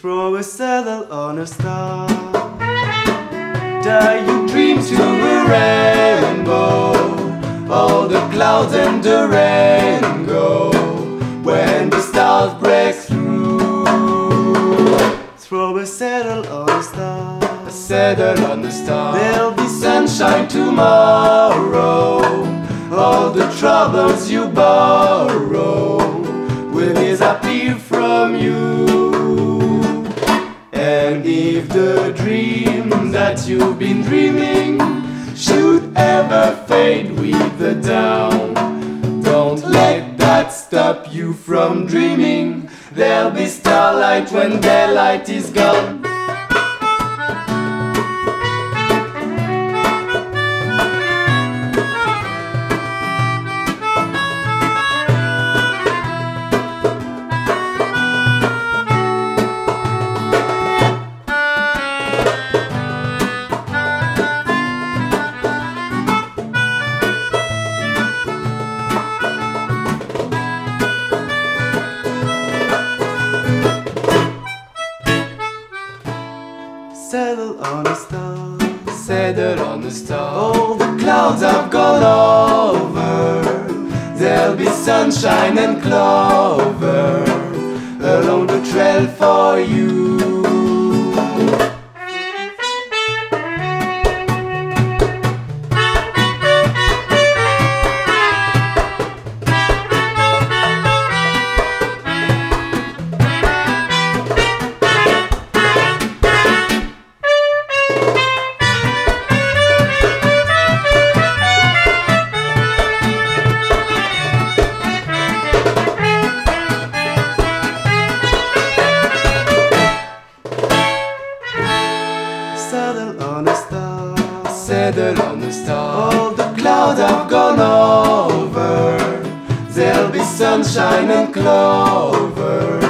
Throw a saddle on a star. Dare your dreams to a rainbow. All the clouds and the rain go. When the stars break through. Throw a saddle on a star. A saddle on a star. There'll be sunshine tomorrow. All the troubles you borrow will disappear from you. That you've been dreaming should ever fade with the dawn, don't let that stop you from dreaming. There'll be starlight when daylight is gone. Saddle on a star. Saddle on the star. All the clouds have gone over. There'll be sunshine and clover along the trail for you. Saddle on a star. Saddle on the star. All the Clouds have gone over. There'll be sunshine and clover